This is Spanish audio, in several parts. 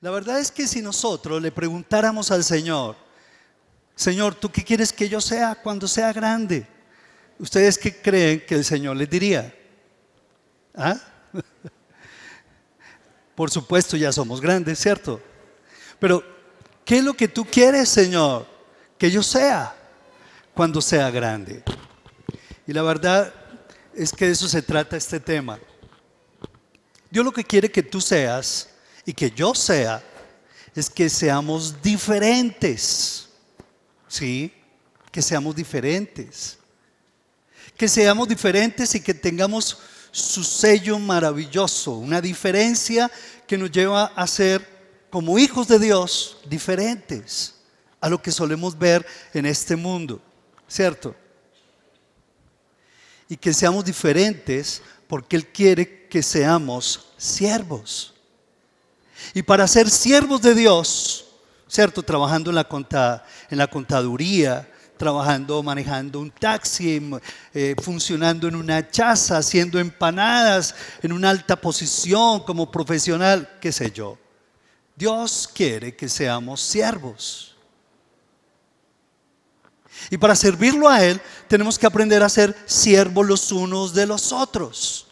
La verdad es que si nosotros le preguntáramos al Señor, Señor, ¿tú qué quieres que yo sea cuando sea grande? ¿Ustedes qué creen que el Señor les diría? ¿Ah? Por supuesto, ya somos grandes, ¿cierto? Pero, ¿qué es lo que tú quieres, Señor? Que yo sea cuando sea grande. Y la verdad es que de eso se trata este tema. Dios lo que quiere que tú seas y que yo sea es que seamos diferentes. ¿Sí? Que seamos diferentes. Que seamos diferentes y que tengamos su sello maravilloso, una diferencia que nos lleva a ser como hijos de Dios diferentes a lo que solemos ver en este mundo, ¿cierto? Y que seamos diferentes porque Él quiere que seamos siervos. Y para ser siervos de Dios, ¿cierto? Trabajando en la, en la contaduría, trabajando, manejando un taxi, eh, funcionando en una chaza, haciendo empanadas, en una alta posición como profesional, qué sé yo. Dios quiere que seamos siervos. Y para servirlo a Él tenemos que aprender a ser siervos los unos de los otros.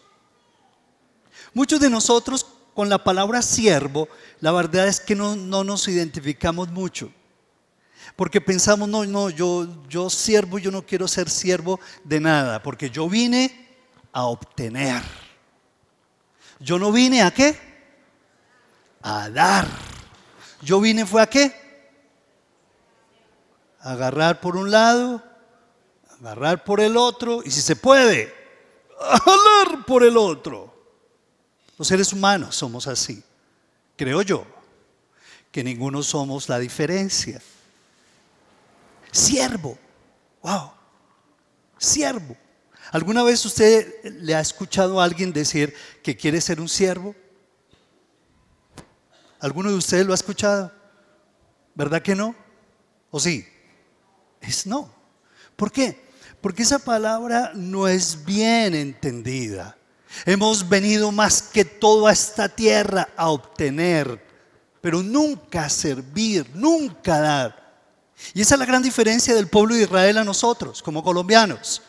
Muchos de nosotros con la palabra siervo, la verdad es que no, no nos identificamos mucho. Porque pensamos, no, no, yo, yo siervo, yo no quiero ser siervo de nada, porque yo vine a obtener. Yo no vine a qué? A dar. Yo vine fue a qué? A agarrar por un lado, agarrar por el otro, y si se puede, jalar por el otro. Los seres humanos somos así, creo yo, que ninguno somos la diferencia. Siervo. Wow. Siervo. ¿Alguna vez usted le ha escuchado a alguien decir que quiere ser un siervo? ¿Alguno de ustedes lo ha escuchado? ¿Verdad que no? ¿O sí? Es no. ¿Por qué? Porque esa palabra no es bien entendida. Hemos venido más que todo a esta tierra a obtener, pero nunca a servir, nunca a dar. Y esa es la gran diferencia del pueblo de Israel a nosotros, como colombianos.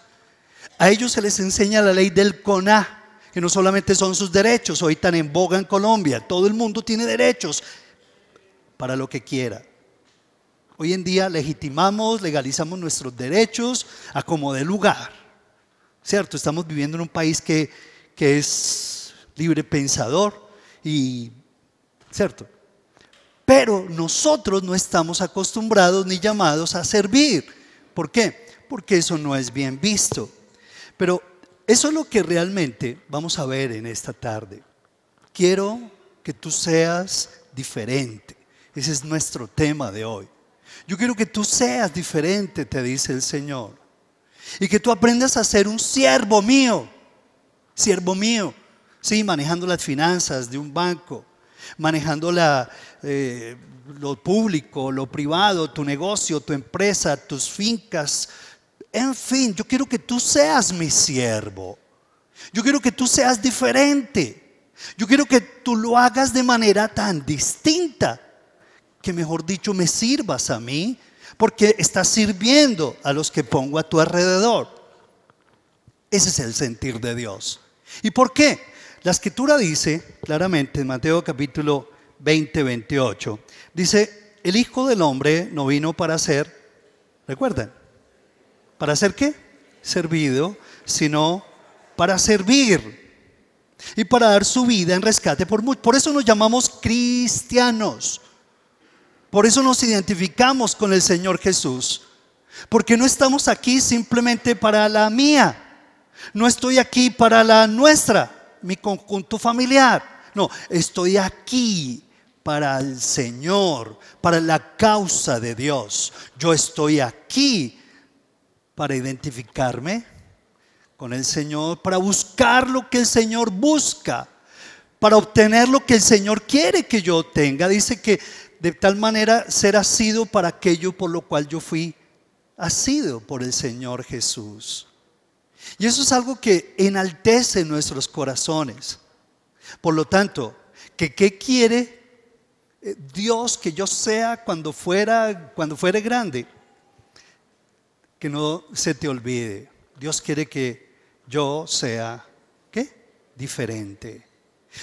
A ellos se les enseña la ley del CONA, que no solamente son sus derechos, hoy tan en boga en Colombia, todo el mundo tiene derechos para lo que quiera. Hoy en día legitimamos, legalizamos nuestros derechos a como de lugar. ¿Cierto? Estamos viviendo en un país que, que es libre pensador y, ¿cierto? Pero nosotros no estamos acostumbrados ni llamados a servir. ¿Por qué? Porque eso no es bien visto. Pero eso es lo que realmente vamos a ver en esta tarde. Quiero que tú seas diferente. Ese es nuestro tema de hoy. Yo quiero que tú seas diferente, te dice el Señor. Y que tú aprendas a ser un siervo mío. Siervo mío. Sí, manejando las finanzas de un banco manejando la, eh, lo público, lo privado, tu negocio, tu empresa, tus fincas. En fin, yo quiero que tú seas mi siervo. Yo quiero que tú seas diferente. Yo quiero que tú lo hagas de manera tan distinta que mejor dicho me sirvas a mí porque estás sirviendo a los que pongo a tu alrededor. Ese es el sentir de Dios. ¿Y por qué? La escritura dice claramente en Mateo capítulo 20, 28, dice, el Hijo del Hombre no vino para ser, recuerden, ¿para ser qué? Servido, sino para servir y para dar su vida en rescate por. Por eso nos llamamos cristianos. Por eso nos identificamos con el Señor Jesús. Porque no estamos aquí simplemente para la mía. No estoy aquí para la nuestra mi conjunto familiar. No, estoy aquí para el Señor, para la causa de Dios. Yo estoy aquí para identificarme con el Señor, para buscar lo que el Señor busca, para obtener lo que el Señor quiere que yo tenga. Dice que de tal manera será sido para aquello por lo cual yo fui sido por el Señor Jesús. Y eso es algo que enaltece nuestros corazones. Por lo tanto, ¿qué quiere eh, Dios que yo sea cuando fuera, cuando fuere grande, que no se te olvide. Dios quiere que yo sea, ¿qué? Diferente.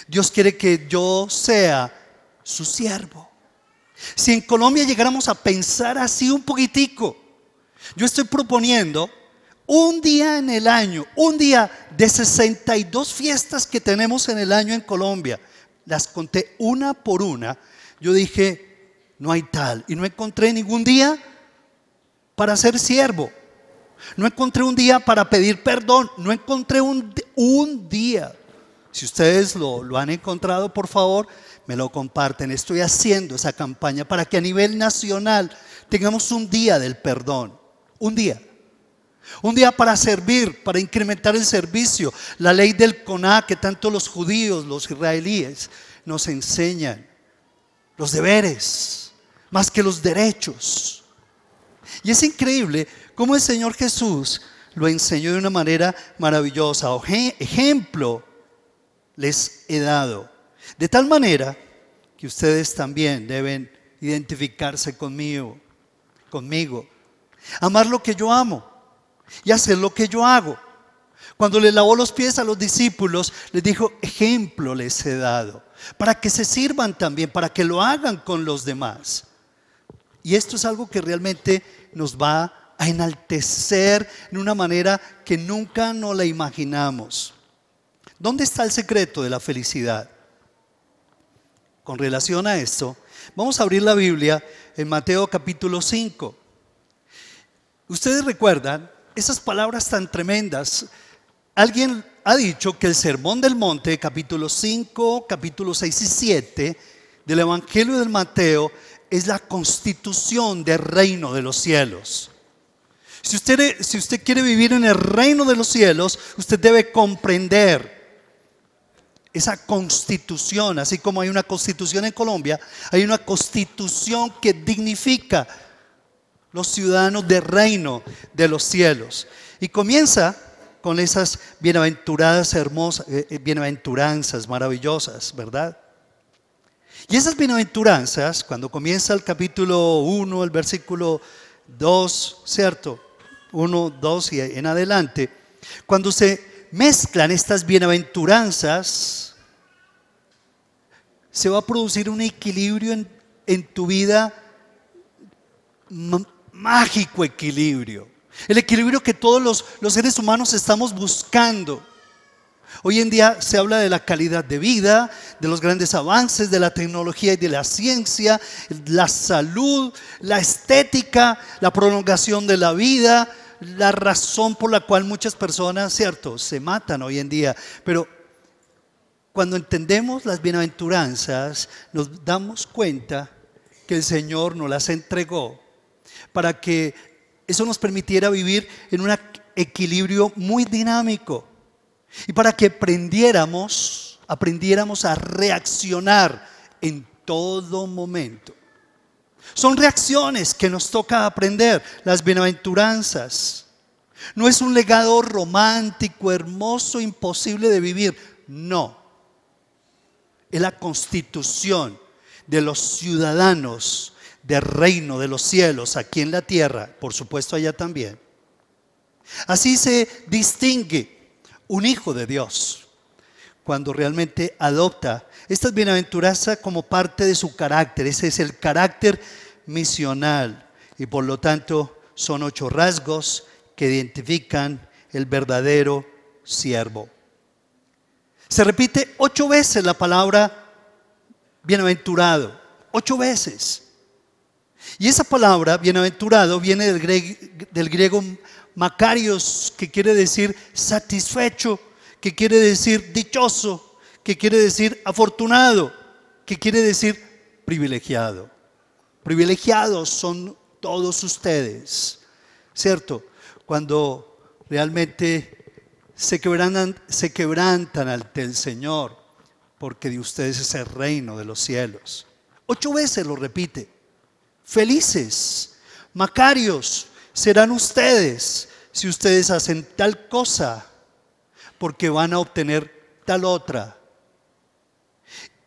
Dios quiere que yo sea su siervo. Si en Colombia llegáramos a pensar así un poquitico, yo estoy proponiendo un día en el año, un día de 62 fiestas que tenemos en el año en Colombia, las conté una por una, yo dije, no hay tal, y no encontré ningún día para ser siervo, no encontré un día para pedir perdón, no encontré un, un día. Si ustedes lo, lo han encontrado, por favor, me lo comparten. Estoy haciendo esa campaña para que a nivel nacional tengamos un día del perdón, un día. Un día para servir, para incrementar el servicio. La ley del CONA que tanto los judíos, los israelíes nos enseñan. Los deberes, más que los derechos. Y es increíble cómo el Señor Jesús lo enseñó de una manera maravillosa. Ejemplo les he dado. De tal manera que ustedes también deben identificarse conmigo, conmigo. Amar lo que yo amo y hacer lo que yo hago. Cuando le lavó los pies a los discípulos, les dijo, ejemplo les he dado, para que se sirvan también, para que lo hagan con los demás. Y esto es algo que realmente nos va a enaltecer en una manera que nunca nos la imaginamos. ¿Dónde está el secreto de la felicidad? Con relación a esto, vamos a abrir la Biblia en Mateo capítulo 5. Ustedes recuerdan esas palabras tan tremendas. Alguien ha dicho que el Sermón del Monte, capítulo 5, capítulo 6 y 7 del Evangelio del Mateo, es la constitución del reino de los cielos. Si usted, si usted quiere vivir en el reino de los cielos, usted debe comprender esa constitución, así como hay una constitución en Colombia, hay una constitución que dignifica los ciudadanos del reino de los cielos. Y comienza con esas bienaventuradas hermosas, eh, eh, bienaventuranzas maravillosas, ¿verdad? Y esas bienaventuranzas, cuando comienza el capítulo 1, el versículo 2, ¿cierto? 1, 2 y en adelante, cuando se mezclan estas bienaventuranzas, se va a producir un equilibrio en, en tu vida mágico equilibrio. El equilibrio que todos los, los, seres humanos estamos buscando. Hoy en día se habla de la calidad de vida, de los grandes avances de la tecnología y de la ciencia, la salud, la estética, la prolongación de la vida, la razón por la cual muchas personas, cierto, se matan hoy en día. Pero cuando entendemos las bienaventuranzas, nos damos cuenta que el Señor nos las entregó para que eso nos permitiera vivir en un equilibrio muy dinámico y para que aprendiéramos, aprendiéramos a reaccionar en todo momento. Son reacciones que nos toca aprender, las bienaventuranzas. No es un legado romántico, hermoso, imposible de vivir. No. Es la constitución de los ciudadanos del reino de los cielos aquí en la tierra, por supuesto allá también. Así se distingue un hijo de Dios cuando realmente adopta estas bienaventuranzas como parte de su carácter. Ese es el carácter misional y por lo tanto son ocho rasgos que identifican el verdadero siervo. Se repite ocho veces la palabra bienaventurado, ocho veces. Y esa palabra, bienaventurado, viene del griego, Macarios, que quiere decir satisfecho, que quiere decir dichoso, que quiere decir afortunado, que quiere decir privilegiado. Privilegiados son todos ustedes, ¿cierto? Cuando realmente se quebrantan, se quebrantan ante el Señor, porque de ustedes es el reino de los cielos. Ocho veces lo repite felices. Macarios serán ustedes si ustedes hacen tal cosa, porque van a obtener tal otra.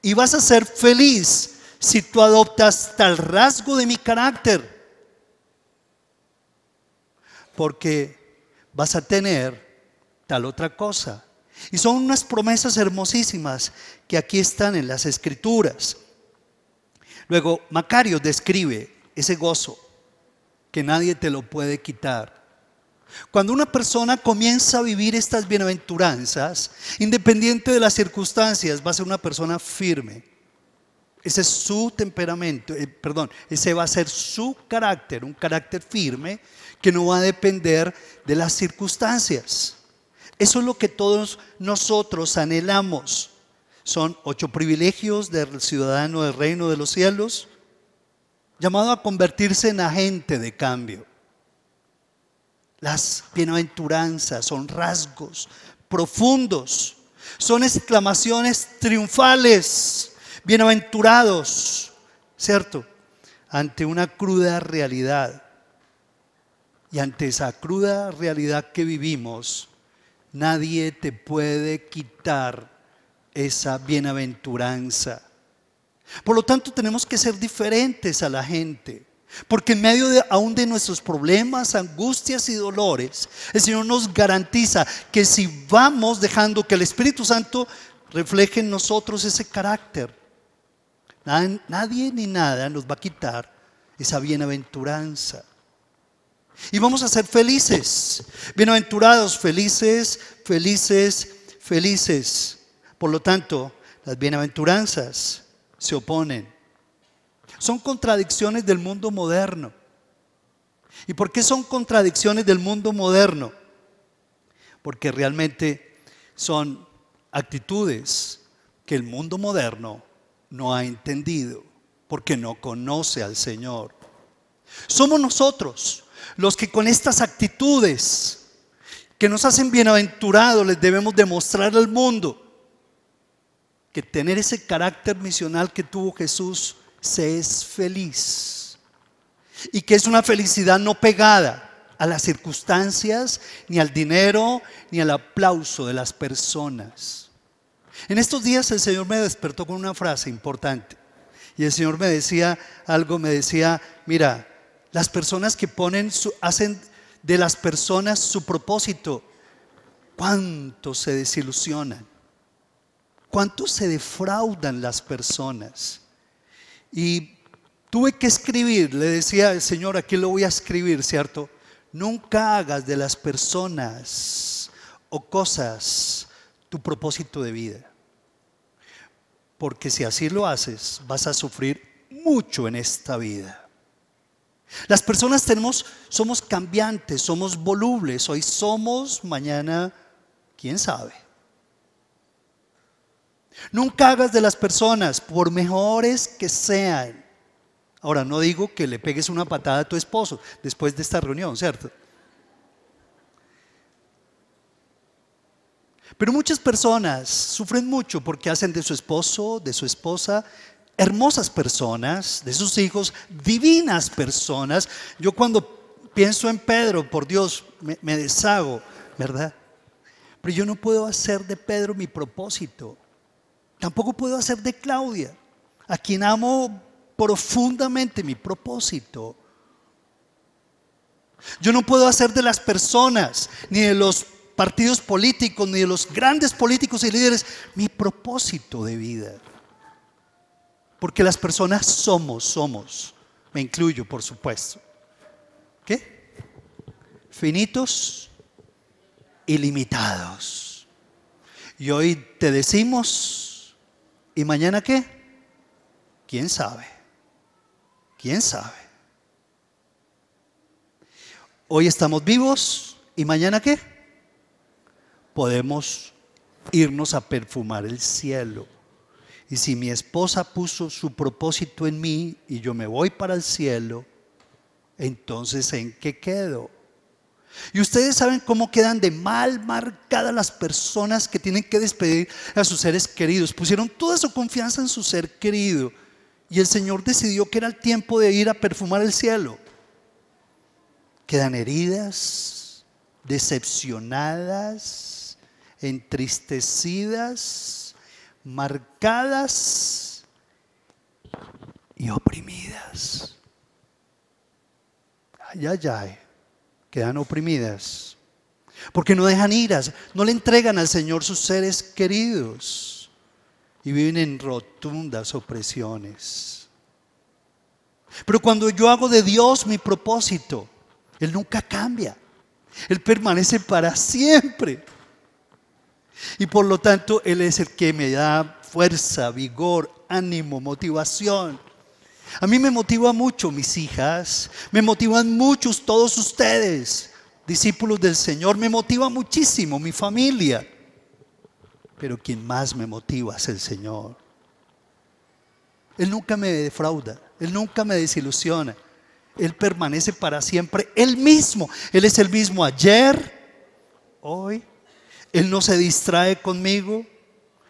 Y vas a ser feliz si tú adoptas tal rasgo de mi carácter. Porque vas a tener tal otra cosa. Y son unas promesas hermosísimas que aquí están en las escrituras. Luego, Macario describe ese gozo que nadie te lo puede quitar. Cuando una persona comienza a vivir estas bienaventuranzas, independiente de las circunstancias, va a ser una persona firme. Ese es su temperamento, eh, perdón, ese va a ser su carácter, un carácter firme que no va a depender de las circunstancias. Eso es lo que todos nosotros anhelamos. Son ocho privilegios del ciudadano del reino de los cielos, llamado a convertirse en agente de cambio. Las bienaventuranzas son rasgos profundos, son exclamaciones triunfales, bienaventurados, ¿cierto? Ante una cruda realidad. Y ante esa cruda realidad que vivimos, nadie te puede quitar esa bienaventuranza. Por lo tanto, tenemos que ser diferentes a la gente. Porque en medio de, aún de nuestros problemas, angustias y dolores, el Señor nos garantiza que si vamos dejando que el Espíritu Santo refleje en nosotros ese carácter, nadie ni nada nos va a quitar esa bienaventuranza. Y vamos a ser felices, bienaventurados, felices, felices, felices. Por lo tanto, las bienaventuranzas se oponen. Son contradicciones del mundo moderno. ¿Y por qué son contradicciones del mundo moderno? Porque realmente son actitudes que el mundo moderno no ha entendido, porque no conoce al Señor. Somos nosotros los que con estas actitudes que nos hacen bienaventurados les debemos demostrar al mundo que tener ese carácter misional que tuvo Jesús se es feliz y que es una felicidad no pegada a las circunstancias, ni al dinero, ni al aplauso de las personas. En estos días el Señor me despertó con una frase importante. Y el Señor me decía algo, me decía, mira, las personas que ponen, hacen de las personas su propósito, ¿cuánto se desilusionan? ¿Cuánto se defraudan las personas? Y tuve que escribir, le decía el Señor, aquí lo voy a escribir, ¿cierto? Nunca hagas de las personas o cosas tu propósito de vida. Porque si así lo haces, vas a sufrir mucho en esta vida. Las personas tenemos, somos cambiantes, somos volubles. Hoy somos, mañana, quién sabe. Nunca hagas de las personas, por mejores que sean. Ahora, no digo que le pegues una patada a tu esposo después de esta reunión, ¿cierto? Pero muchas personas sufren mucho porque hacen de su esposo, de su esposa, hermosas personas, de sus hijos, divinas personas. Yo cuando pienso en Pedro, por Dios, me, deshago, ¿verdad? Pero yo no puedo hacer de Pedro mi propósito. Tampoco puedo hacer de Claudia, a quien amo profundamente mi propósito. Yo no puedo hacer de las personas, ni de los partidos políticos, ni de los grandes políticos y líderes, mi propósito de vida. Porque las personas somos, somos, me incluyo por supuesto. ¿Qué? Finitos y limitados. Y hoy te decimos ¿Y mañana qué? ¿Quién sabe? ¿Quién sabe? Hoy estamos vivos y mañana qué? Podemos irnos a perfumar el cielo. Y si mi esposa puso su propósito en mí y yo me voy para el cielo, entonces ¿en qué quedo? Y ustedes saben cómo quedan de mal marcadas las personas que tienen que despedir a sus seres queridos. Pusieron toda su confianza en su ser querido. Y el Señor decidió que era el tiempo de ir a perfumar el cielo. Quedan heridas, decepcionadas, entristecidas, marcadas y oprimidas. Ay, ay, ay, quedan oprimidas. Porque no dejan iras, no le entregan al Señor sus seres queridos y viven en rotundas opresiones. Pero cuando yo hago de Dios mi propósito, Él nunca cambia. Él permanece para siempre. Y por lo tanto, Él es el que me da fuerza, vigor, ánimo, motivación. A mí me motiva mucho mis hijas, me motivan muchos todos ustedes, discípulos del Señor, me motiva muchísimo mi familia. Pero quien más me motiva es el Señor. Él nunca me defrauda, Él nunca me desilusiona. Él permanece para siempre Él mismo. Él es el mismo ayer, hoy. Él no se distrae conmigo.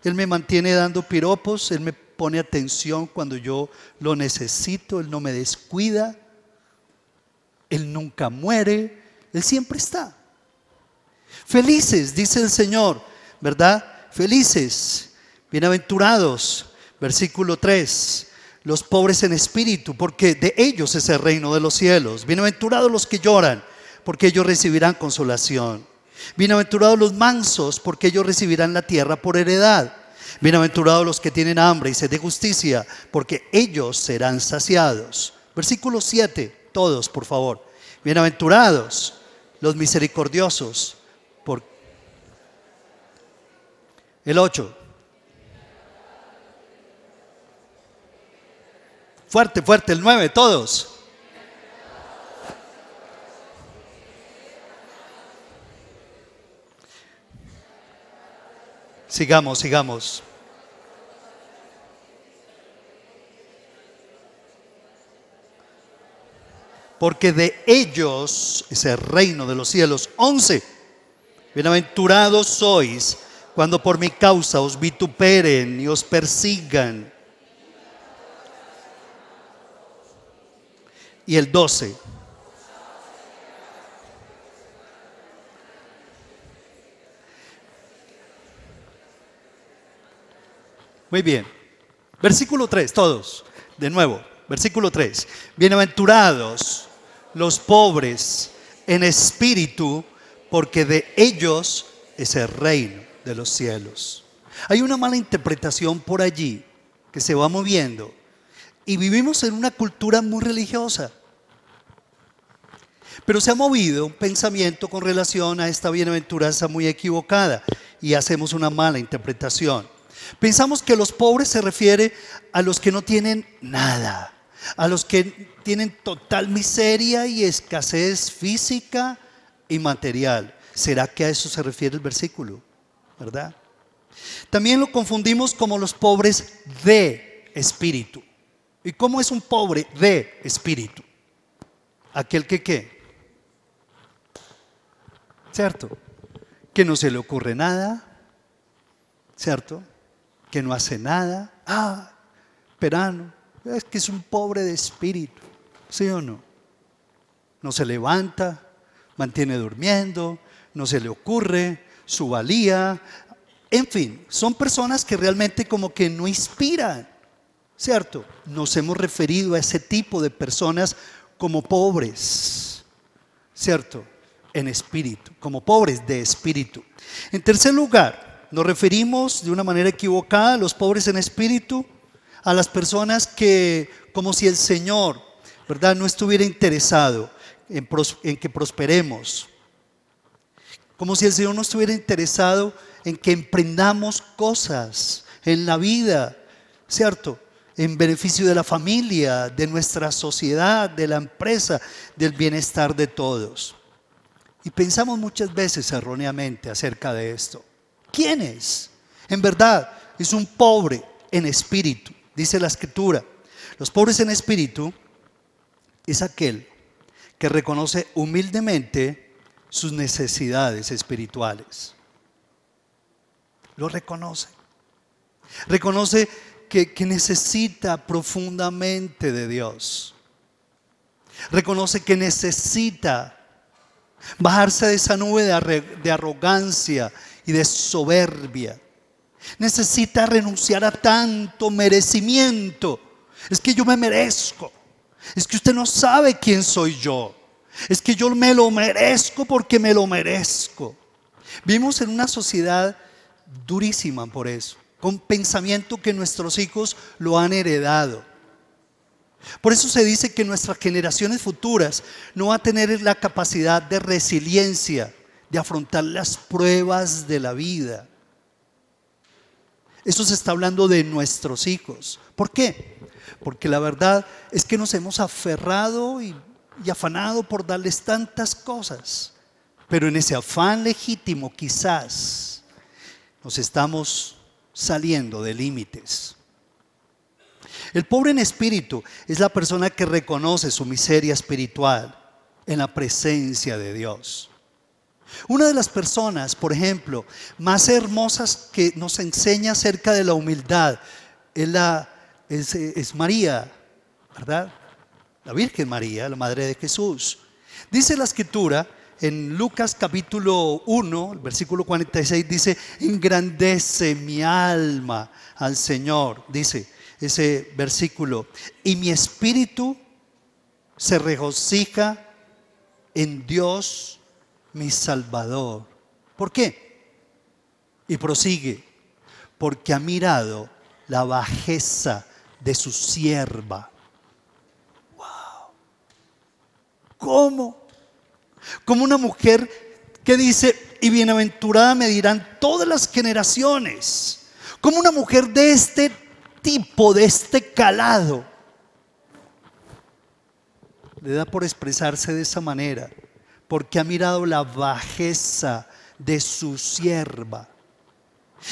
Él me mantiene dando piropos. Él me pone atención cuando yo lo necesito. Él no me descuida. Él nunca muere. Él siempre está. Felices, dice el Señor, ¿verdad? Felices, bienaventurados. Versículo 3 los pobres en espíritu, porque de ellos es el reino de los cielos. Bienaventurados los que lloran, porque ellos recibirán consolación. Bienaventurados los mansos, porque ellos recibirán la tierra por heredad. Bienaventurados los que tienen hambre y sed de justicia, porque ellos serán saciados. Versículo 7, todos, por favor. Bienaventurados los misericordiosos, por el 8. Fuerte, fuerte, el 9, todos. Sigamos, sigamos. Porque de ellos es el reino de los cielos. 11. Bienaventurados sois cuando por mi causa os vituperen y os persigan y el 12. Muy bien. Versículo 3, todos. De nuevo, versículo 3. Bienaventurados los pobres en espíritu, porque de ellos es el reino de los cielos. Hay una mala interpretación por allí que se va moviendo y vivimos en una cultura muy religiosa. Pero se ha movido un pensamiento con relación a esta bienaventuranza muy equivocada y hacemos una mala interpretación. Pensamos que los pobres se refiere a los que no tienen nada, a los que tienen total miseria y escasez física y material. ¿Será que a eso se refiere el versículo? ¿Verdad? También lo confundimos como los pobres de espíritu. ¿Y cómo es un pobre de espíritu? Aquel que qué? ¿Cierto? Que no se le ocurre nada, ¿cierto? Que no hace nada. Ah, perano, es que es un pobre de espíritu, ¿sí o no? No se levanta, mantiene durmiendo, no se le ocurre su valía. En fin, son personas que realmente como que no inspiran. ¿Cierto? Nos hemos referido a ese tipo de personas como pobres, ¿cierto? En espíritu, como pobres de espíritu. En tercer lugar, nos referimos de una manera equivocada a los pobres en espíritu, a las personas que, como si el Señor, ¿verdad?, no estuviera interesado en, en que prosperemos, como si el Señor no estuviera interesado en que emprendamos cosas en la vida, ¿cierto? en beneficio de la familia, de nuestra sociedad, de la empresa, del bienestar de todos. Y pensamos muchas veces erróneamente acerca de esto. ¿Quién es? En verdad, es un pobre en espíritu, dice la escritura. Los pobres en espíritu es aquel que reconoce humildemente sus necesidades espirituales. Lo reconoce. Reconoce que, necesita profundamente de Dios. Reconoce que necesita bajarse de esa nube de arrogancia y de soberbia. Necesita renunciar a tanto merecimiento Es que yo me merezco. Es que usted no sabe quién soy yo. Es que yo me lo merezco porque me lo merezco. Vivimos en una sociedad durísima por eso, con pensamiento que nuestros hijos lo han heredado. Por eso se dice que nuestras generaciones futuras no van a tener la capacidad de resiliencia, de afrontar las pruebas de la vida. Eso se está hablando de nuestros hijos. ¿Por qué? Porque la verdad es que nos hemos aferrado y, y afanado por darles tantas cosas. Pero en ese afán legítimo quizás nos estamos saliendo de límites. El pobre en espíritu es la persona que reconoce su miseria espiritual en la presencia de Dios. Una de las personas, por ejemplo, más hermosas que nos enseña acerca de la humildad es, la, es, María, ¿verdad? La Virgen María, la Madre de Jesús. Dice la escritura en Lucas capítulo 1, versículo 46, dice, engrandece mi alma al Señor, dice, ese versículo. Y mi espíritu se regocija en Dios mi Salvador. ¿Por qué? Y prosigue, porque ha mirado la bajeza de su sierva. Wow. ¿Cómo? Como una mujer que dice, y bienaventurada me dirán todas las generaciones. Como una mujer de este tipo, de este calado, le da por expresarse de esa manera, porque ha mirado la bajeza de su sierva.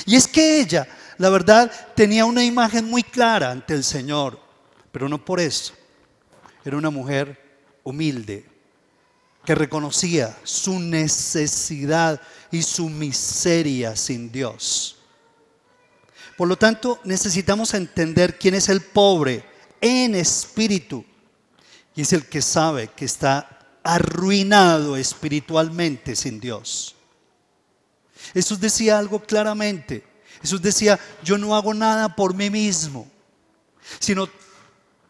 Y es que ella, la verdad, tenía una imagen muy clara ante el Señor, pero no por eso. Era una mujer humilde, que reconocía su necesidad y su miseria sin Dios. Por lo tanto, necesitamos entender quién es el pobre en espíritu. Y es el que sabe que está arruinado espiritualmente sin Dios. Jesús decía algo claramente. Jesús decía, yo no hago nada por mí mismo, sino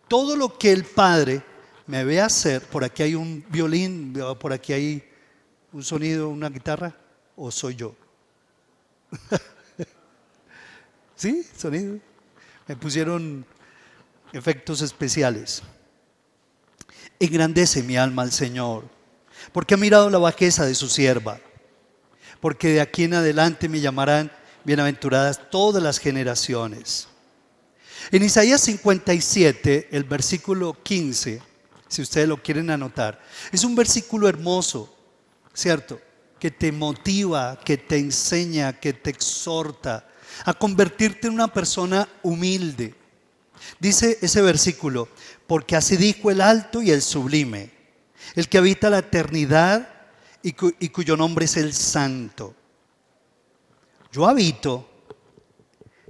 todo lo que el Padre me ve hacer. Por aquí hay un violín, por aquí hay un sonido, una guitarra, o soy yo. ¿Sí? Sonido. Me pusieron efectos especiales. Engrandece mi alma al Señor, porque ha mirado la bajeza de su sierva, porque de aquí en adelante me llamarán bienaventuradas todas las generaciones. En Isaías 57, el versículo 15, si ustedes lo quieren anotar, es un versículo hermoso, ¿cierto? Que te motiva, que te enseña, que te exhorta, a convertirte en una persona humilde. Dice ese versículo, porque así dijo el alto y el sublime, el que habita la eternidad y, cuyo nombre es el santo. Yo habito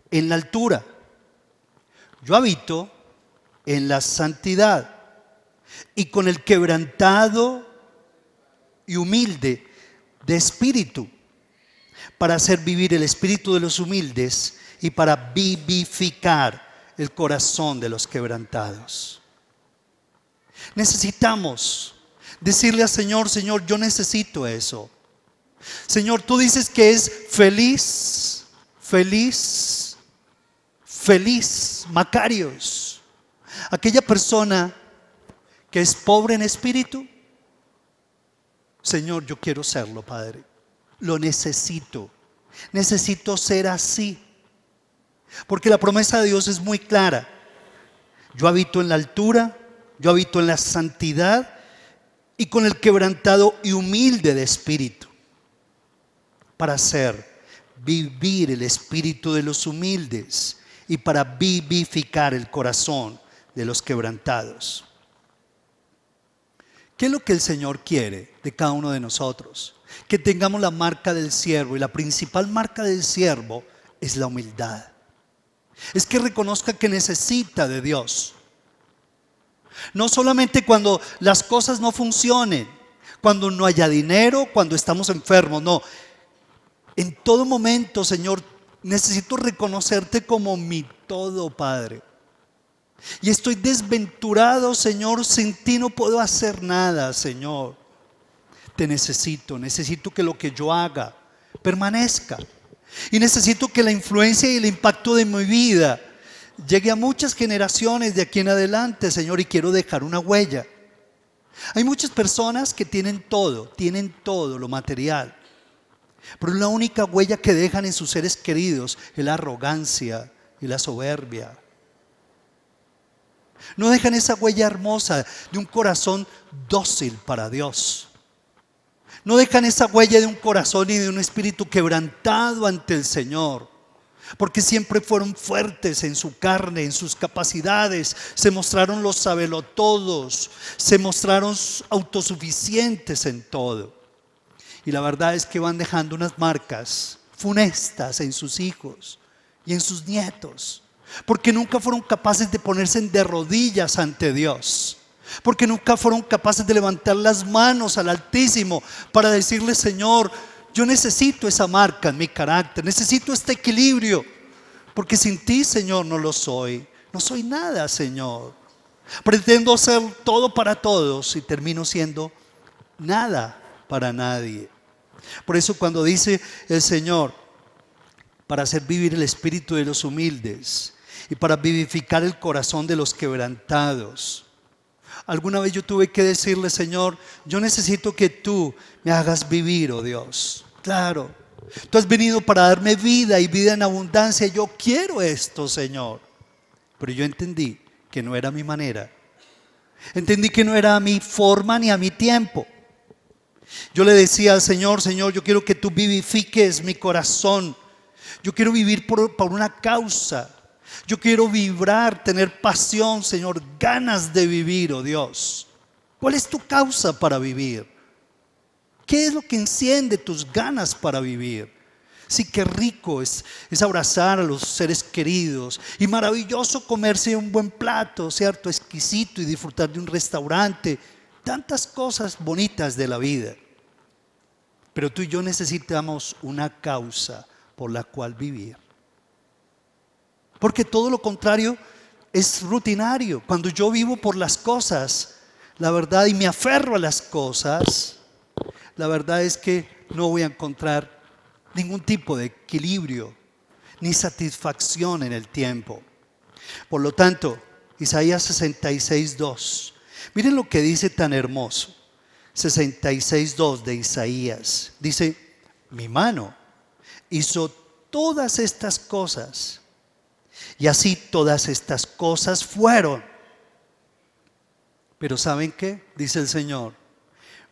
en la altura, yo habito en la santidad y con el quebrantado y humilde de espíritu para hacer vivir el espíritu de los humildes y para vivificar el corazón de los quebrantados. Necesitamos decirle al Señor, Señor, yo necesito eso. Señor, tú dices que es feliz, feliz, feliz, Macarios. Aquella persona que es pobre en espíritu. Señor, yo quiero serlo, Padre lo necesito. Necesito ser así. Porque la promesa de Dios es muy clara. Yo habito en la altura, yo habito en la santidad y con el quebrantado y humilde de espíritu. Para hacer vivir el espíritu de los humildes y para vivificar el corazón de los quebrantados. ¿Qué es lo que el Señor quiere de cada uno de nosotros? que tengamos la marca del siervo. Y la principal marca del siervo es la humildad. Es que reconozca que necesita de Dios. No solamente cuando las cosas no funcionen, cuando no haya dinero, cuando estamos enfermos, no. En todo momento, Señor, necesito reconocerte como mi todo, Padre. Y estoy desventurado, Señor, sin ti no puedo hacer nada, Señor. Te necesito, necesito que lo que yo haga permanezca. Y necesito que la influencia y el impacto de mi vida llegue a muchas generaciones de aquí en adelante, Señor, y quiero dejar una huella. Hay muchas personas que tienen todo, tienen todo lo material, pero la única huella que dejan en sus seres queridos es la arrogancia y la soberbia. No dejan esa huella hermosa de un corazón dócil para Dios. No dejan esa huella de un corazón y de un espíritu quebrantado ante el Señor. Porque siempre fueron fuertes en su carne, en sus capacidades. Se mostraron los sabelotodos. Se mostraron autosuficientes en todo. Y la verdad es que van dejando unas marcas funestas en sus hijos y en sus nietos. Porque nunca fueron capaces de ponerse de rodillas ante Dios porque nunca fueron capaces de levantar las manos al Altísimo para decirle, Señor, yo necesito esa marca en mi carácter, necesito este equilibrio, porque sin ti, Señor, no lo soy. No soy nada, Señor. Pretendo ser todo para todos y termino siendo nada para nadie. Por eso cuando dice el Señor, para hacer vivir el espíritu de los humildes y para vivificar el corazón de los quebrantados, Alguna vez yo tuve que decirle, Señor, yo necesito que tú me hagas vivir, oh Dios. Claro, tú has venido para darme vida y vida en abundancia. Yo quiero esto, Señor. Pero yo entendí que no era mi manera. Entendí que no era a mi forma ni a mi tiempo. Yo le decía al Señor, Señor, yo quiero que tú vivifiques mi corazón. Yo quiero vivir por, por una causa. Yo quiero vibrar, tener pasión, Señor, ganas de vivir, oh Dios. ¿Cuál es tu causa para vivir? ¿Qué es lo que enciende tus ganas para vivir? Sí, qué rico es, es abrazar a los seres queridos y maravilloso comerse un buen plato, ¿cierto? Exquisito y disfrutar de un restaurante. Tantas cosas bonitas de la vida. Pero tú y yo necesitamos una causa por la cual vivir. Porque todo lo contrario es rutinario. Cuando yo vivo por las cosas, la verdad, y me aferro a las cosas, la verdad es que no voy a encontrar ningún tipo de equilibrio ni satisfacción en el tiempo. Por lo tanto, Isaías 66, 2. Miren lo que dice tan hermoso. 66.2 de Isaías. Dice, mi mano hizo todas estas cosas y así todas estas cosas fueron. Pero ¿saben qué? Dice el Señor,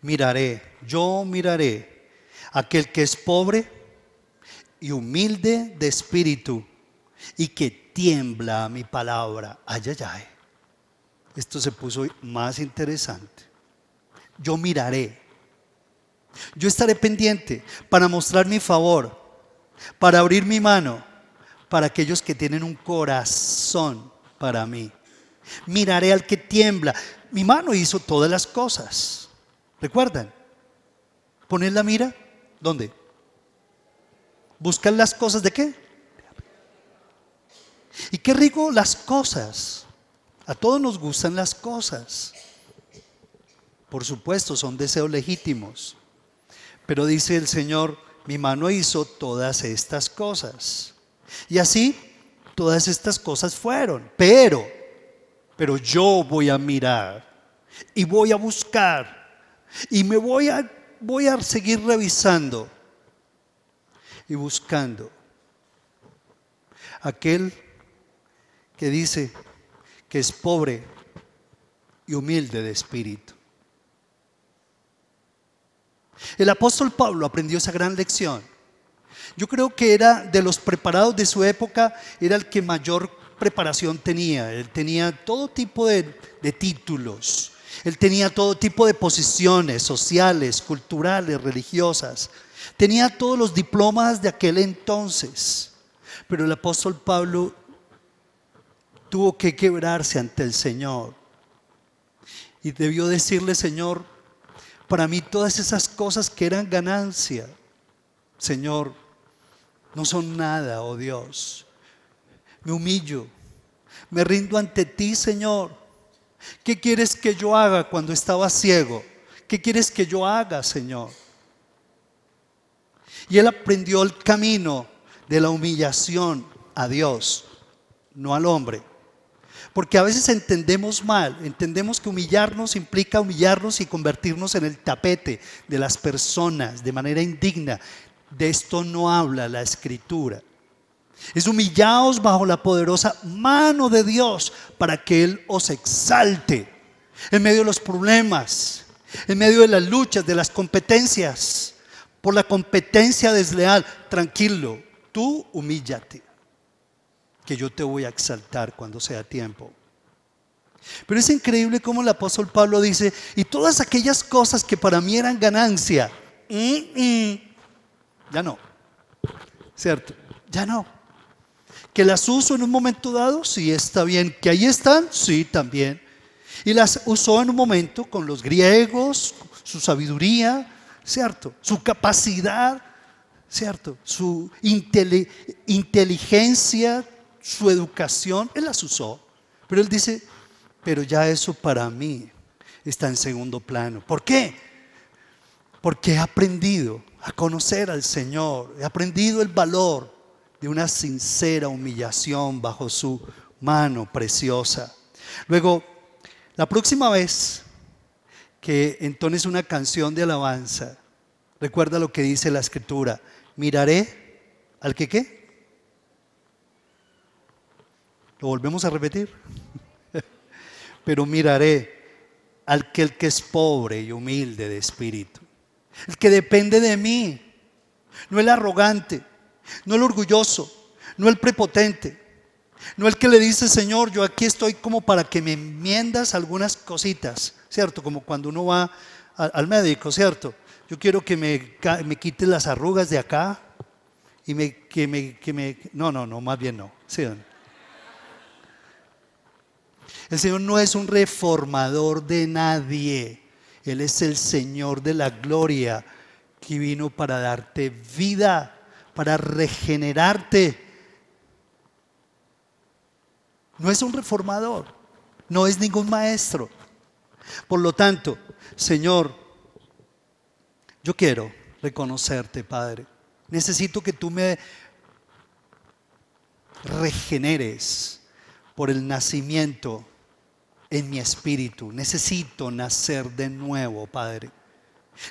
miraré, yo miraré aquel que es pobre y humilde de espíritu y que tiembla a mi palabra. Ay, ay, ay. Esto se puso más interesante. Yo miraré. Yo estaré pendiente para mostrar mi favor, para abrir mi mano para aquellos que tienen un corazón para mí. Miraré al que tiembla. Mi mano hizo todas las cosas. ¿Recuerdan? Poner la mira. ¿Dónde? Buscar las cosas de qué? Y qué rico las cosas. A todos nos gustan las cosas. Por supuesto, son deseos legítimos. Pero dice el Señor, mi mano hizo todas estas cosas. Y así todas estas cosas fueron. Pero, pero yo voy a mirar y voy a buscar y me voy a, voy a seguir revisando y buscando. Aquel que dice que es pobre y humilde de espíritu. El apóstol Pablo aprendió esa gran lección yo creo que era de los preparados de su época, era el que mayor preparación tenía. Él tenía todo tipo de, títulos, él tenía todo tipo de posiciones sociales, culturales, religiosas. Tenía todos los diplomas de aquel entonces. Pero el apóstol Pablo tuvo que quebrarse ante el Señor. Y debió decirle, Señor, para mí todas esas cosas que eran ganancia, Señor, no son nada, oh Dios. Me humillo, Me rindo ante ti, Señor. ¿Qué quieres que yo haga cuando estaba ciego? ¿Qué quieres que yo haga, Señor? Y él aprendió el camino de la humillación a Dios, no al hombre. Porque a veces entendemos mal, entendemos que humillarnos implica humillarnos y convertirnos en el tapete de las personas de manera indigna. De esto no habla la escritura. Es humillaos bajo la poderosa mano de Dios para que Él os exalte en medio de los problemas, en medio de las luchas, de las competencias, por la competencia desleal. Tranquilo, tú humíllate, que yo te voy a exaltar cuando sea tiempo. Pero es increíble cómo el apóstol Pablo dice, y todas aquellas cosas que para mí eran ganancia, mm, mm, ya no, ¿cierto? Ya no. Que las uso en un momento dado, sí está bien. Que ahí están, sí también. Y las usó en un momento con los griegos, su sabiduría, ¿cierto? Su capacidad, ¿cierto? Su inteligencia, su educación, él las usó. Pero él dice, pero ya eso para mí está en segundo plano. ¿Por qué? Porque he aprendido a conocer al Señor, he aprendido el valor de una sincera humillación bajo su mano preciosa. Luego, la próxima vez que entones una canción de alabanza, recuerda lo que dice la escritura, miraré al que qué. Lo volvemos a repetir. Pero miraré al que el que es pobre y humilde de espíritu, el que depende de mí, no el arrogante, no el orgulloso, no el prepotente, no el que le dice, Señor, yo aquí estoy como para que me enmiendas algunas cositas, ¿cierto? Como cuando uno va al médico, ¿cierto? Yo quiero que me, me las arrugas de acá y me, que, me, que me... No, no, no, más bien no. ¿sí? El Señor no es un reformador de nadie. Él es el Señor de la gloria que vino para darte vida para regenerarte. No es un reformador, no es ningún maestro. Por lo tanto, Señor, yo quiero reconocerte, Padre. Necesito que tú me regeneres por el nacimiento en mi espíritu. Necesito nacer de nuevo, Padre.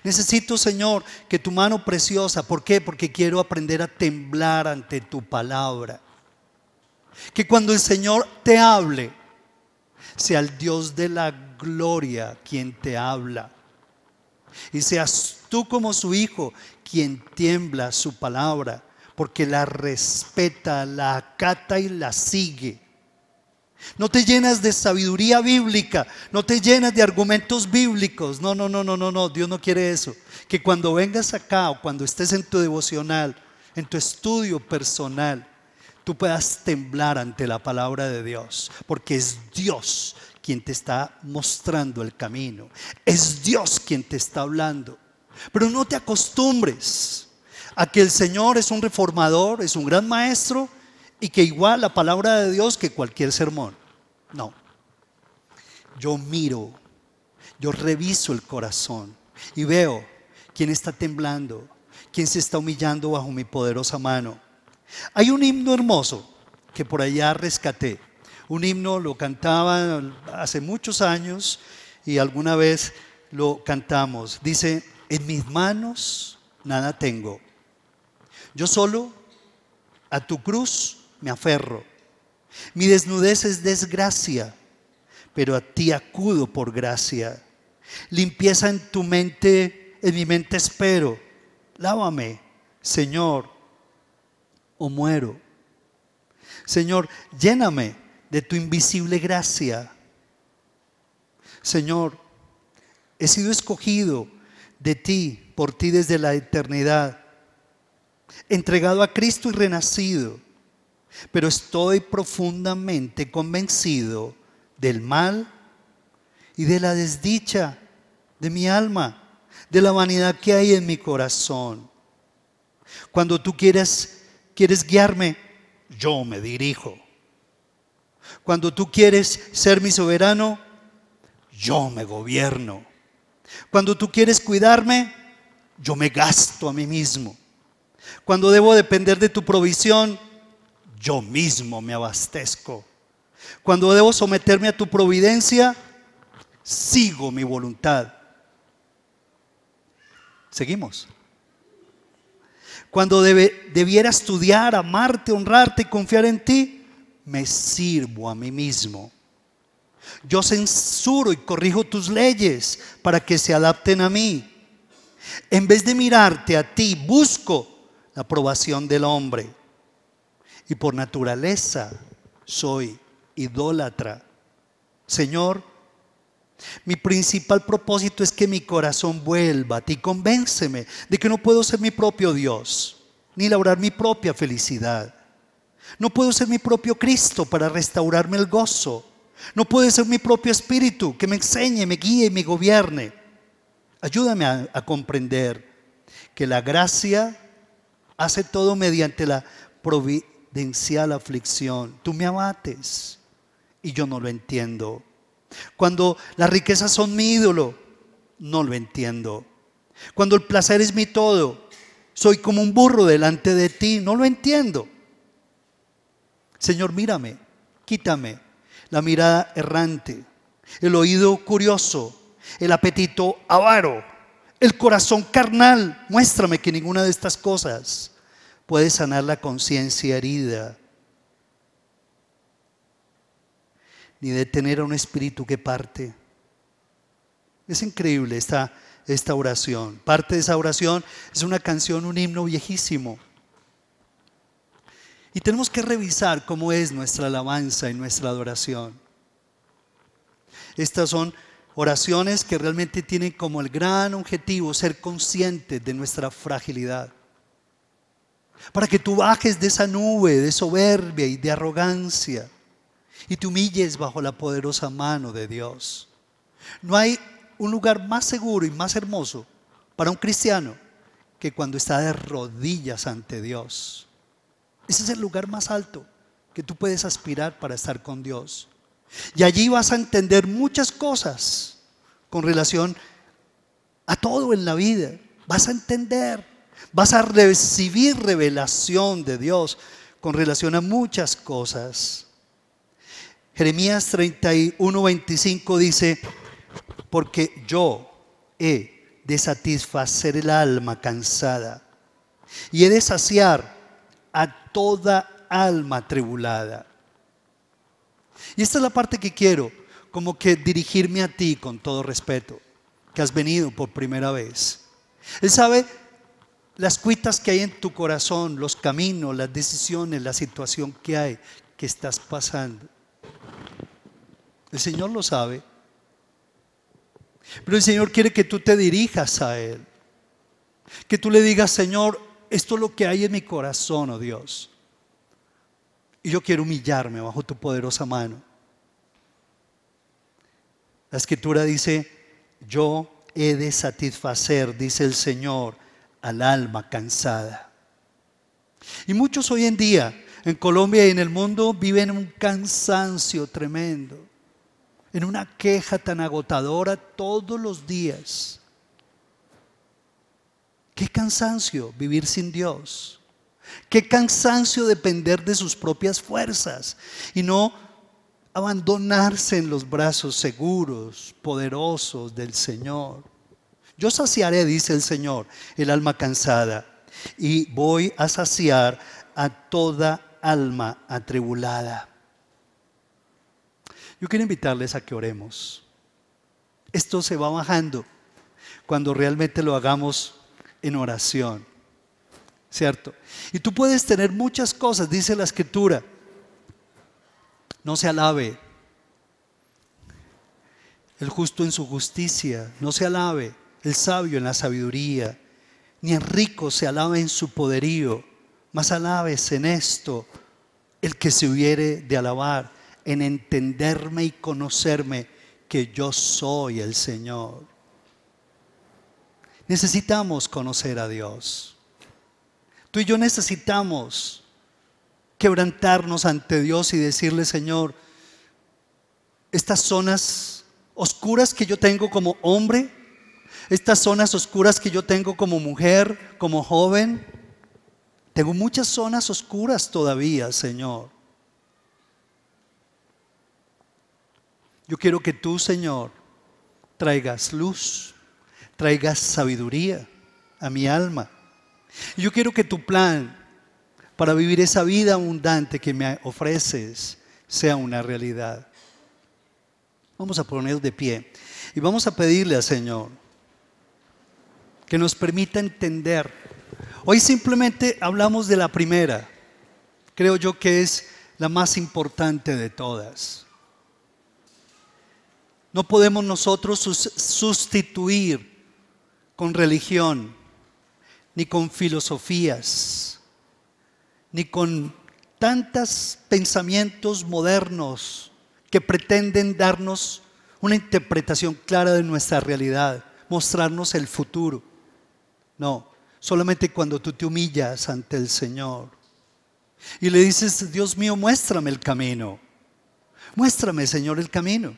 Necesito, Señor, que tu mano preciosa, ¿por qué? Porque quiero aprender a temblar ante tu palabra. Que cuando el Señor te hable, sea el Dios de la gloria quien te habla. Y seas tú como su hijo quien tiembla su palabra, porque la respeta, la acata y la sigue. No te llenas de sabiduría bíblica, no te llenas de argumentos bíblicos. No, no, no, no, no, no, Dios no quiere eso. Que cuando vengas acá o cuando estés en tu devocional, en tu estudio personal, tú puedas temblar ante la palabra de Dios, porque es Dios quien te está mostrando el camino. Es Dios quien te está hablando. Pero no te acostumbres a que el Señor es un reformador, es un gran maestro y que igual la palabra de Dios que cualquier sermón. No. Yo miro, yo reviso el corazón y veo quién está temblando, quién se está humillando bajo mi poderosa mano. Hay un himno hermoso que por allá rescaté. Un himno lo cantaba hace muchos años y alguna vez lo cantamos. Dice, en mis manos nada tengo. Yo solo a tu cruz me aferro. Mi desnudez es desgracia, pero a ti acudo por gracia. Limpieza en tu mente, en mi mente espero. Lávame, Señor, o muero. Señor, lléname de tu invisible gracia. Señor, he sido escogido de ti, por ti desde la eternidad, entregado a Cristo y renacido pero estoy profundamente convencido del mal y de la desdicha de mi alma, de la vanidad que hay en mi corazón. Cuando tú quieres, quieres guiarme, yo me dirijo. Cuando tú quieres ser mi soberano, yo me gobierno. Cuando tú quieres cuidarme, yo me gasto a mí mismo. Cuando debo depender de tu provisión, yo mismo me abastezco. Cuando debo someterme a tu providencia, sigo mi voluntad. Seguimos. Cuando debiera estudiar, amarte, honrarte y confiar en ti, me sirvo a mí mismo. Yo censuro y corrijo tus leyes para que se adapten a mí. En vez de mirarte a ti, busco la aprobación del hombre. Y por naturaleza soy idólatra. Señor, mi principal propósito es que mi corazón vuelva a ti. Convénceme de que no puedo ser mi propio Dios, ni lograr mi propia felicidad. No puedo ser mi propio Cristo para restaurarme el gozo. No puedo ser mi propio espíritu que me enseñe, me guíe y me gobierne. Ayúdame a, comprender que la gracia hace todo mediante la providencial aflicción. Tú me abates y yo no lo entiendo. Cuando las riquezas son mi ídolo, no lo entiendo. Cuando el placer es mi todo, soy como un burro delante de ti, no lo entiendo. Señor, mírame, quítame la mirada errante, el oído curioso, el apetito avaro, el corazón carnal. Muéstrame que ninguna de estas cosas puede sanar la conciencia herida ni de tener a un espíritu que parte. Es increíble esta, esta oración. Parte de esa oración es una canción, un himno viejísimo. Y tenemos que revisar cómo es nuestra alabanza y nuestra adoración. Estas son oraciones que realmente tienen como el gran objetivo ser conscientes de nuestra fragilidad. Para que tú bajes de esa nube de soberbia y de arrogancia y te humilles bajo la poderosa mano de Dios. No hay un lugar más seguro y más hermoso para un cristiano que cuando está de rodillas ante Dios. Ese es el lugar más alto que tú puedes aspirar para estar con Dios. Y allí vas a entender muchas cosas con relación a todo en la vida. Vas a entender, vas a recibir revelación de Dios con relación a muchas cosas. Jeremías 31, 25 dice, porque yo he de satisfacer el alma cansada y he de saciar a toda alma tribulada. Y esta es la parte que quiero, como que dirigirme a ti con todo respeto, que has venido por primera vez. Él sabe las cuitas que hay en tu corazón, los caminos, las decisiones, la situación que hay, que estás pasando. El Señor lo sabe. Pero el Señor quiere que tú te dirijas a Él. Que tú le digas, Señor, esto es lo que hay en mi corazón, oh Dios. Y yo quiero humillarme bajo tu poderosa mano. La escritura dice, yo he de satisfacer, dice el Señor, al alma cansada. Y muchos hoy en día, en Colombia y en el mundo, viven un cansancio tremendo en una queja tan agotadora todos los días. Qué cansancio vivir sin Dios. Qué cansancio depender de sus propias fuerzas y no abandonarse en los brazos seguros, poderosos del Señor. Yo saciaré, dice el Señor, el alma cansada y voy a saciar a toda alma atribulada. Yo quiero invitarles a que oremos. Esto se va bajando cuando realmente lo hagamos en oración. ¿Cierto? Y tú puedes tener muchas cosas, dice la escritura. No se alabe el justo en su justicia, no se alabe el sabio en la sabiduría, ni el rico se alabe en su poderío, mas alabes en esto el que se hubiere de alabar en entenderme y conocerme que yo soy el Señor. Necesitamos conocer a Dios. Tú y yo necesitamos quebrantarnos ante Dios y decirle, Señor, estas zonas oscuras que yo tengo como hombre, estas zonas oscuras que yo tengo como mujer, como joven. Tengo muchas zonas oscuras todavía, Señor. Yo quiero que tú, Señor, traigas luz, traigas sabiduría a mi alma. Yo quiero que tu plan para vivir esa vida abundante que me ofreces sea una realidad. Vamos a poner de pie y vamos a pedirle al Señor que nos permita entender. Hoy simplemente hablamos de la primera, creo yo que es la más importante de todas. No podemos nosotros sustituir con religión, ni con filosofías, ni con tantos pensamientos modernos que pretenden darnos una interpretación clara de nuestra realidad, mostrarnos el futuro. No, solamente cuando tú te humillas ante el Señor y le dices, Dios mío, muéstrame el camino. Muéstrame, Señor, el camino.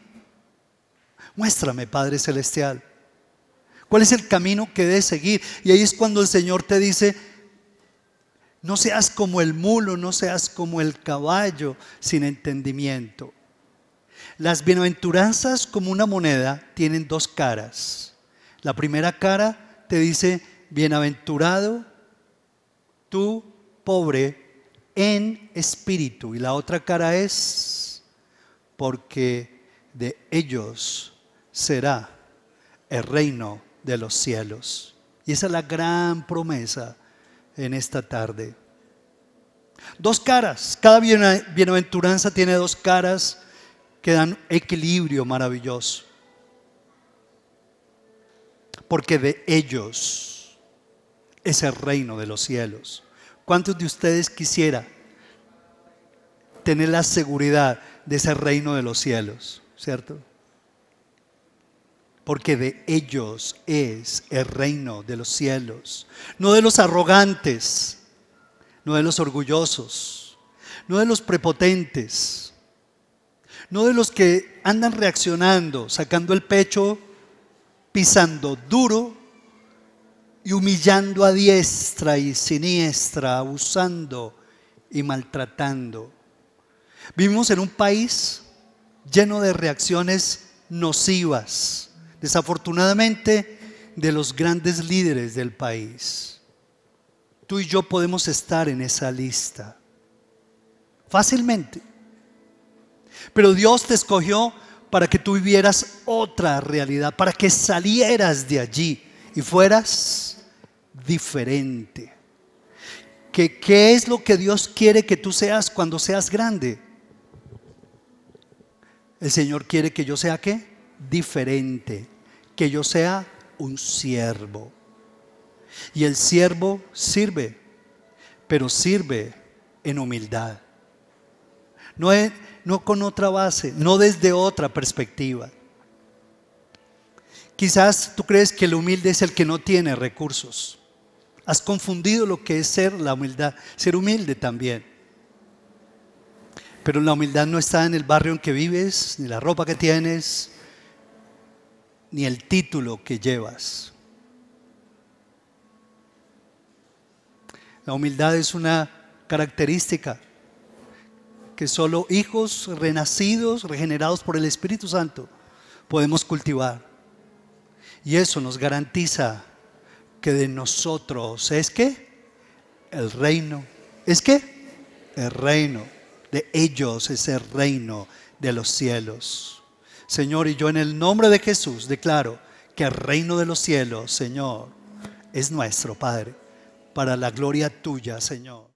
Muéstrame, Padre Celestial. ¿Cuál es el camino que debes seguir? Y ahí es cuando el Señor te dice, no seas como el mulo, no seas como el caballo sin entendimiento. Las bienaventuranzas como una moneda tienen dos caras. La primera cara te dice, bienaventurado tú, pobre, en espíritu. Y la otra cara es, porque de ellos será el reino de los cielos. Y esa es la gran promesa en esta tarde. Dos caras, cada bienaventuranza tiene dos caras que dan equilibrio maravilloso. Porque de ellos es el reino de los cielos. ¿Cuántos de ustedes quisiera tener la seguridad de ese reino de los cielos? ¿Cierto? porque de ellos es el reino de los cielos, no de los arrogantes, no de los orgullosos, no de los prepotentes, no de los que andan reaccionando, sacando el pecho, pisando duro y humillando a diestra y siniestra, abusando y maltratando. Vivimos en un país lleno de reacciones nocivas desafortunadamente, de los grandes líderes del país. Tú y yo podemos estar en esa lista fácilmente. Pero Dios te escogió para que tú vivieras otra realidad, para que salieras de allí y fueras diferente. ¿Qué, ¿Qué es lo que Dios quiere que tú seas cuando seas grande? El Señor quiere que yo sea qué? Diferente que yo sea un siervo. Y el siervo sirve, pero sirve en humildad. No, no con otra base, no desde otra perspectiva. Quizás tú crees que el humilde es el que no tiene recursos. Has confundido lo que es ser la humildad, ser humilde también. Pero la humildad no está en el barrio en que vives, ni la ropa que tienes, ni el título que llevas. La humildad es una característica que solo hijos renacidos, regenerados por el Espíritu Santo, podemos cultivar. Y eso nos garantiza que de nosotros es que el reino, es que el reino, de ellos es el reino de los cielos. Señor, y yo en el nombre de Jesús declaro que el reino de los cielos, Señor, es nuestro, Padre, para la gloria tuya, Señor.